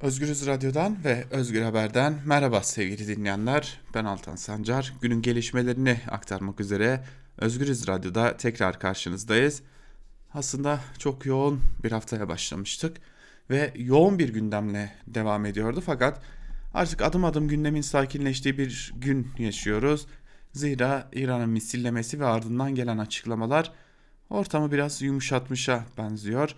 Özgürüz Radyo'dan ve Özgür Haber'den merhaba sevgili dinleyenler. Ben Altan Sancar. Günün gelişmelerini aktarmak üzere Özgürüz Radyo'da tekrar karşınızdayız. Aslında çok yoğun bir haftaya başlamıştık ve yoğun bir gündemle devam ediyordu fakat artık adım adım gündemin sakinleştiği bir gün yaşıyoruz. Zira İran'ın misillemesi ve ardından gelen açıklamalar ortamı biraz yumuşatmışa benziyor.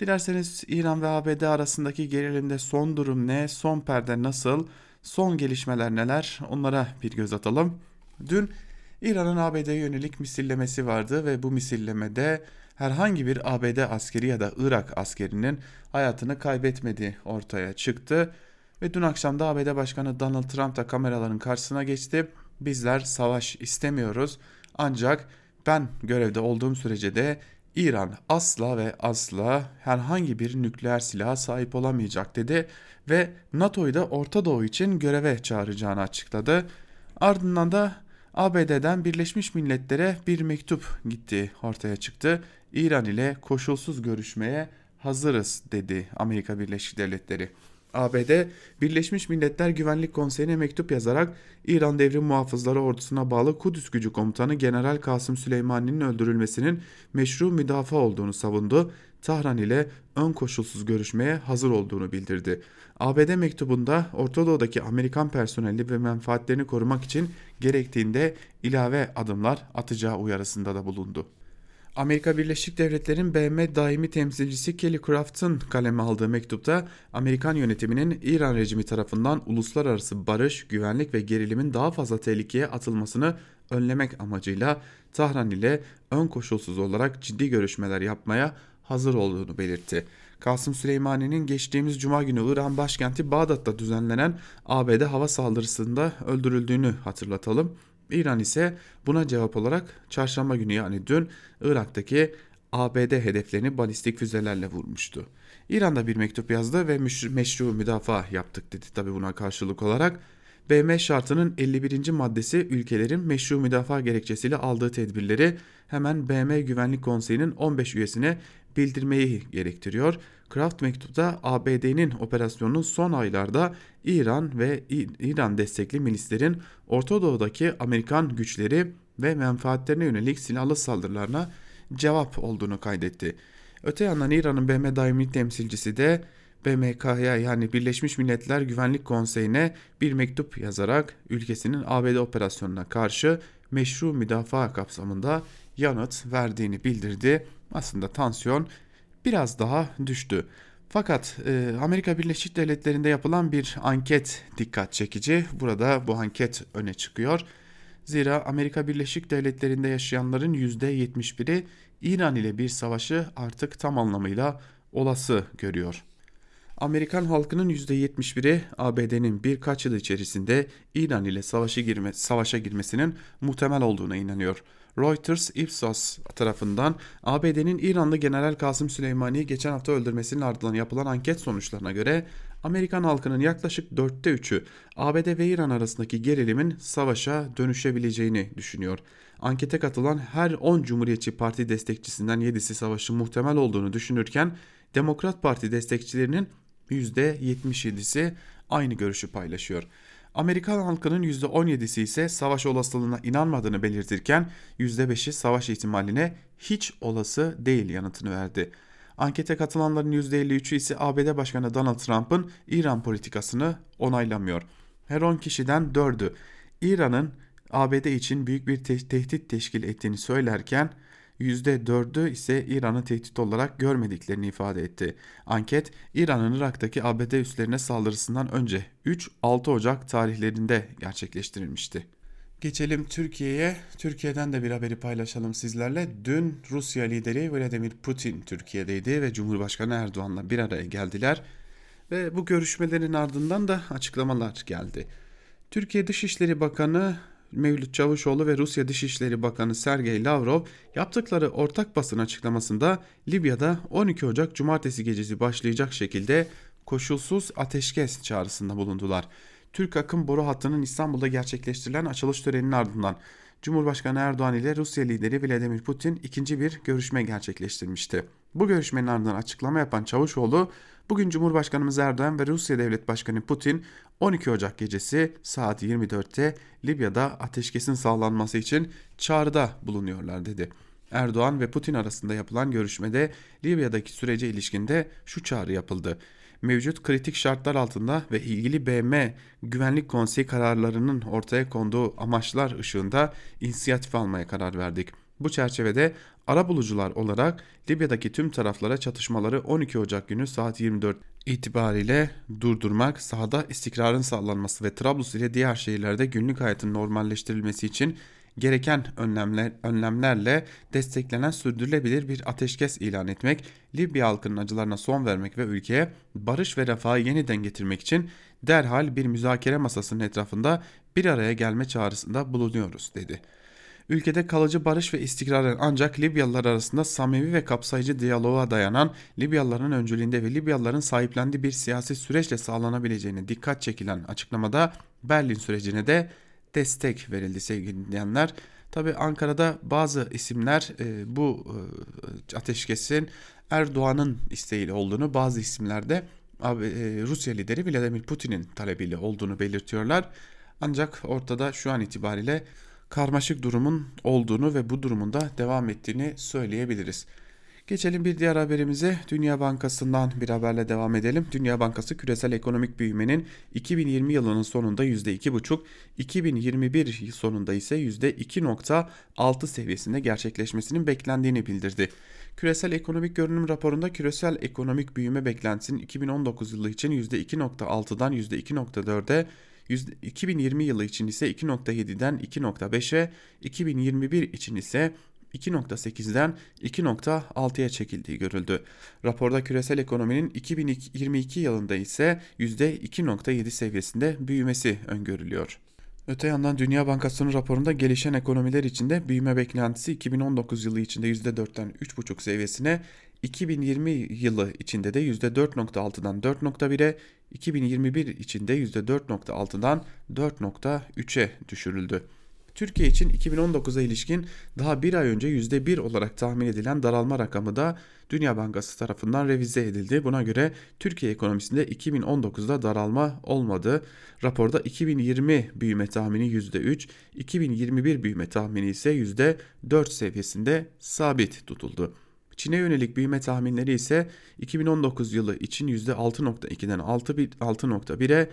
Dilerseniz İran ve ABD arasındaki gerilimde son durum ne, son perde nasıl, son gelişmeler neler onlara bir göz atalım. Dün İran'ın ABD'ye yönelik misillemesi vardı ve bu misillemede herhangi bir ABD askeri ya da Irak askerinin hayatını kaybetmediği ortaya çıktı. Ve dün akşam da ABD Başkanı Donald Trump da kameraların karşısına geçti. Bizler savaş istemiyoruz ancak ben görevde olduğum sürece de İran asla ve asla herhangi bir nükleer silaha sahip olamayacak dedi ve NATO'yu da Orta Doğu için göreve çağıracağını açıkladı. Ardından da ABD'den Birleşmiş Milletler'e bir mektup gitti ortaya çıktı. İran ile koşulsuz görüşmeye hazırız dedi Amerika Birleşik Devletleri. ABD Birleşmiş Milletler Güvenlik Konseyi'ne mektup yazarak İran Devrim Muhafızları Ordusu'na bağlı Kudüs Gücü Komutanı General Kasım Süleymani'nin öldürülmesinin meşru müdafaa olduğunu savundu. Tahran ile ön koşulsuz görüşmeye hazır olduğunu bildirdi. ABD mektubunda Orta Doğu'daki Amerikan personeli ve menfaatlerini korumak için gerektiğinde ilave adımlar atacağı uyarısında da bulundu. Amerika Birleşik Devletleri'nin BM daimi temsilcisi Kelly Craft'ın kaleme aldığı mektupta Amerikan yönetiminin İran rejimi tarafından uluslararası barış, güvenlik ve gerilimin daha fazla tehlikeye atılmasını önlemek amacıyla Tahran ile ön koşulsuz olarak ciddi görüşmeler yapmaya hazır olduğunu belirtti. Kasım Süleymani'nin geçtiğimiz cuma günü İran başkenti Bağdat'ta düzenlenen ABD hava saldırısında öldürüldüğünü hatırlatalım. İran ise buna cevap olarak çarşamba günü yani dün Irak'taki ABD hedeflerini balistik füzelerle vurmuştu. İran da bir mektup yazdı ve meşru müdafaa yaptık dedi tabi buna karşılık olarak. BM şartının 51. maddesi ülkelerin meşru müdafaa gerekçesiyle aldığı tedbirleri hemen BM Güvenlik Konseyi'nin 15 üyesine bildirmeyi gerektiriyor. Kraft mektupta ABD'nin operasyonunun son aylarda İran ve İran destekli milislerin Orta Doğu'daki Amerikan güçleri ve menfaatlerine yönelik silahlı saldırılarına cevap olduğunu kaydetti. Öte yandan İran'ın BM daimi temsilcisi de BMK'ya yani Birleşmiş Milletler Güvenlik Konseyi'ne bir mektup yazarak ülkesinin ABD operasyonuna karşı meşru müdafaa kapsamında yanıt verdiğini bildirdi. Aslında tansiyon biraz daha düştü. Fakat e, Amerika Birleşik Devletleri'nde yapılan bir anket dikkat çekici. Burada bu anket öne çıkıyor. Zira Amerika Birleşik Devletleri'nde yaşayanların %71'i İran ile bir savaşı artık tam anlamıyla olası görüyor. Amerikan halkının %71'i ABD'nin birkaç yıl içerisinde İran ile savaşa, girme, savaşa girmesinin muhtemel olduğuna inanıyor. Reuters Ipsos tarafından ABD'nin İranlı General Kasım Süleymani'yi geçen hafta öldürmesinin ardından yapılan anket sonuçlarına göre Amerikan halkının yaklaşık dörtte üçü ABD ve İran arasındaki gerilimin savaşa dönüşebileceğini düşünüyor. Ankete katılan her 10 Cumhuriyetçi Parti destekçisinden 7'si savaşın muhtemel olduğunu düşünürken Demokrat Parti destekçilerinin %77'si aynı görüşü paylaşıyor. Amerikan halkının %17'si ise savaş olasılığına inanmadığını belirtirken %5'i savaş ihtimaline hiç olası değil yanıtını verdi. Ankete katılanların %53'ü ise ABD Başkanı Donald Trump'ın İran politikasını onaylamıyor. Her 10 kişiden 4'ü İran'ın ABD için büyük bir te tehdit teşkil ettiğini söylerken %4'ü ise İran'ı tehdit olarak görmediklerini ifade etti. Anket İran'ın Irak'taki ABD üslerine saldırısından önce 3-6 Ocak tarihlerinde gerçekleştirilmişti. Geçelim Türkiye'ye. Türkiye'den de bir haberi paylaşalım sizlerle. Dün Rusya lideri Vladimir Putin Türkiye'deydi ve Cumhurbaşkanı Erdoğan'la bir araya geldiler. Ve bu görüşmelerin ardından da açıklamalar geldi. Türkiye Dışişleri Bakanı Mevlüt Çavuşoğlu ve Rusya Dışişleri Bakanı Sergey Lavrov yaptıkları ortak basın açıklamasında Libya'da 12 Ocak Cumartesi gecesi başlayacak şekilde koşulsuz ateşkes çağrısında bulundular. Türk akım boru hattının İstanbul'da gerçekleştirilen açılış töreninin ardından Cumhurbaşkanı Erdoğan ile Rusya lideri Vladimir Putin ikinci bir görüşme gerçekleştirmişti. Bu görüşmenin ardından açıklama yapan Çavuşoğlu, bugün Cumhurbaşkanımız Erdoğan ve Rusya Devlet Başkanı Putin 12 Ocak gecesi saat 24'te Libya'da ateşkesin sağlanması için çağrıda bulunuyorlar dedi. Erdoğan ve Putin arasında yapılan görüşmede Libya'daki sürece ilişkinde şu çağrı yapıldı mevcut kritik şartlar altında ve ilgili BM Güvenlik Konseyi kararlarının ortaya konduğu amaçlar ışığında inisiyatif almaya karar verdik. Bu çerçevede ara bulucular olarak Libya'daki tüm taraflara çatışmaları 12 Ocak günü saat 24 itibariyle durdurmak, sahada istikrarın sağlanması ve Trablus ile diğer şehirlerde günlük hayatın normalleştirilmesi için gereken önlemler, önlemlerle desteklenen sürdürülebilir bir ateşkes ilan etmek, Libya halkının acılarına son vermek ve ülkeye barış ve refahı yeniden getirmek için derhal bir müzakere masasının etrafında bir araya gelme çağrısında bulunuyoruz dedi. Ülkede kalıcı barış ve istikrarın ancak Libyalılar arasında samimi ve kapsayıcı diyaloğa dayanan Libyalıların öncülüğünde ve Libyalıların sahiplendiği bir siyasi süreçle sağlanabileceğine dikkat çekilen açıklamada Berlin sürecine de destek verildi sevgili dinleyenler. Tabi Ankara'da bazı isimler e, bu e, ateşkesin Erdoğan'ın isteğiyle olduğunu bazı isimlerde e, Rusya lideri Vladimir Putin'in talebiyle olduğunu belirtiyorlar. Ancak ortada şu an itibariyle karmaşık durumun olduğunu ve bu durumun da devam ettiğini söyleyebiliriz. Geçelim bir diğer haberimize. Dünya Bankası'ndan bir haberle devam edelim. Dünya Bankası küresel ekonomik büyümenin 2020 yılının sonunda %2,5, 2021 sonunda ise %2,6 seviyesinde gerçekleşmesinin beklendiğini bildirdi. Küresel ekonomik görünüm raporunda küresel ekonomik büyüme beklentisinin 2019 yılı için %2,6'dan %2,4'e 2020 yılı için ise 2.7'den 2.5'e, 2021 için ise 2.8'den 2.6'ya çekildiği görüldü. Raporda küresel ekonominin 2022 yılında ise %2.7 seviyesinde büyümesi öngörülüyor. Öte yandan Dünya Bankası'nın raporunda gelişen ekonomiler içinde büyüme beklentisi 2019 yılı içinde %4'ten 3.5 seviyesine, 2020 yılı içinde de %4.6'dan 4.1'e, 2021 içinde %4.6'dan 4.3'e düşürüldü. Türkiye için 2019'a ilişkin daha bir ay önce %1 olarak tahmin edilen daralma rakamı da Dünya Bankası tarafından revize edildi. Buna göre Türkiye ekonomisinde 2019'da daralma olmadı. Raporda 2020 büyüme tahmini %3, 2021 büyüme tahmini ise %4 seviyesinde sabit tutuldu. Çin'e yönelik büyüme tahminleri ise 2019 yılı için %6.2'den 6.1'e,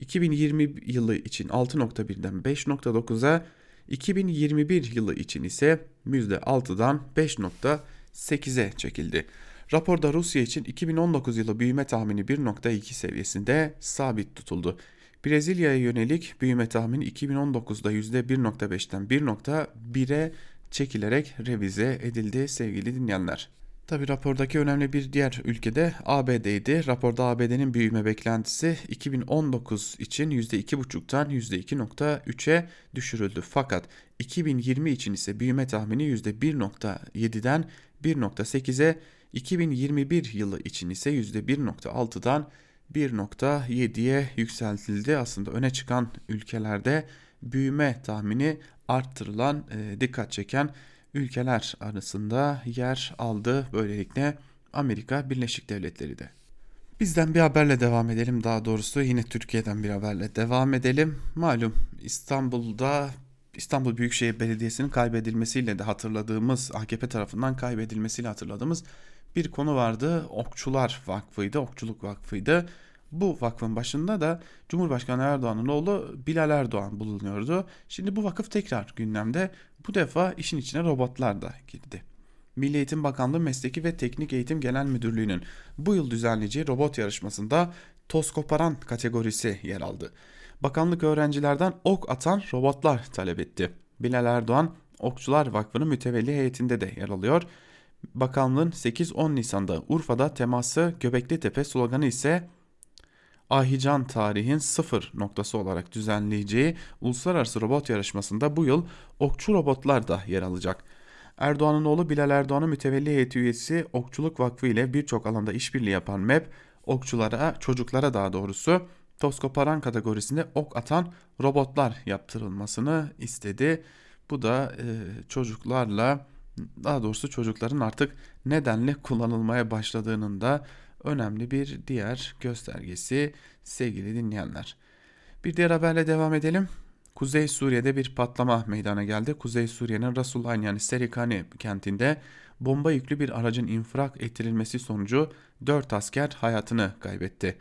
2020 yılı için 6.1'den 5.9'a 2021 yılı için ise %6'dan 5.8'e çekildi. Raporda Rusya için 2019 yılı büyüme tahmini 1.2 seviyesinde sabit tutuldu. Brezilya'ya yönelik büyüme tahmini 2019'da %1.5'ten 1.1'e çekilerek revize edildi sevgili dinleyenler. Tabi rapordaki önemli bir diğer ülkede ABD'ydi. Raporda ABD'nin büyüme beklentisi 2019 için %2,5'tan %2,3'e düşürüldü. Fakat 2020 için ise büyüme tahmini %1,7'den 1,8'e, 2021 yılı için ise %1,6'dan 1,7'ye yükseltildi. Aslında öne çıkan ülkelerde büyüme tahmini arttırılan, e, dikkat çeken ülkeler arasında yer aldı. Böylelikle Amerika Birleşik Devletleri de. Bizden bir haberle devam edelim daha doğrusu yine Türkiye'den bir haberle devam edelim. Malum İstanbul'da İstanbul Büyükşehir Belediyesi'nin kaybedilmesiyle de hatırladığımız AKP tarafından kaybedilmesiyle hatırladığımız bir konu vardı. Okçular Vakfı'ydı, Okçuluk Vakfı'ydı. Bu vakfın başında da Cumhurbaşkanı Erdoğan'ın oğlu Bilal Erdoğan bulunuyordu. Şimdi bu vakıf tekrar gündemde. Bu defa işin içine robotlar da girdi. Milli Eğitim Bakanlığı Mesleki ve Teknik Eğitim Genel Müdürlüğü'nün bu yıl düzenleyeceği robot yarışmasında toz koparan kategorisi yer aldı. Bakanlık öğrencilerden ok atan robotlar talep etti. Bilal Erdoğan Okçular Vakfı'nın mütevelli heyetinde de yer alıyor. Bakanlığın 8-10 Nisan'da Urfa'da teması Göbekli Tepe sloganı ise Ahican tarihin sıfır noktası olarak düzenleyeceği uluslararası robot yarışmasında bu yıl okçu robotlar da yer alacak. Erdoğan'ın oğlu Bilal Erdoğan'ın mütevelli heyeti üyesi Okçuluk Vakfı ile birçok alanda işbirliği yapan MEP, okçulara, çocuklara daha doğrusu toskoparan kategorisinde ok atan robotlar yaptırılmasını istedi. Bu da e, çocuklarla daha doğrusu çocukların artık nedenle kullanılmaya başladığının da önemli bir diğer göstergesi sevgili dinleyenler. Bir diğer haberle devam edelim. Kuzey Suriye'de bir patlama meydana geldi. Kuzey Suriye'nin Rasulayn yani Serikani kentinde bomba yüklü bir aracın infrak ettirilmesi sonucu 4 asker hayatını kaybetti.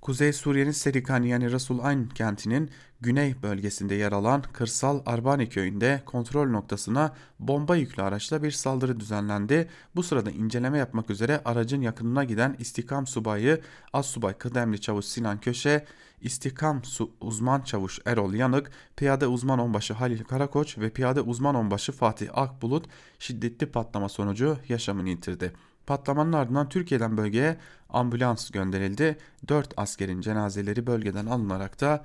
Kuzey Suriye'nin Serikani yani Rasul Ayn kentinin güney bölgesinde yer alan kırsal Arbani köyünde kontrol noktasına bomba yüklü araçla bir saldırı düzenlendi. Bu sırada inceleme yapmak üzere aracın yakınına giden istikam subayı Assubay Kıdemli Çavuş Sinan Köşe, istikam su uzman çavuş Erol Yanık, piyade uzman onbaşı Halil Karakoç ve piyade uzman onbaşı Fatih Akbulut şiddetli patlama sonucu yaşamını yitirdi. Patlamanın ardından Türkiye'den bölgeye ambulans gönderildi. 4 askerin cenazeleri bölgeden alınarak da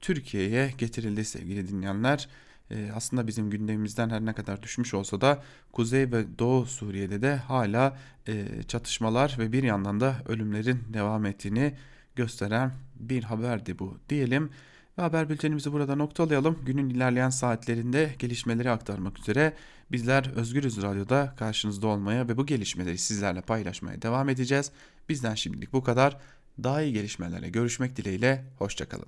Türkiye'ye getirildi sevgili dinleyenler. Ee, aslında bizim gündemimizden her ne kadar düşmüş olsa da Kuzey ve Doğu Suriye'de de hala e, çatışmalar ve bir yandan da ölümlerin devam ettiğini gösteren bir haberdi bu diyelim. Ve haber bültenimizi burada noktalayalım. Günün ilerleyen saatlerinde gelişmeleri aktarmak üzere bizler Özgürüz Radyo'da karşınızda olmaya ve bu gelişmeleri sizlerle paylaşmaya devam edeceğiz. Bizden şimdilik bu kadar. Daha iyi gelişmelerle görüşmek dileğiyle. Hoşçakalın.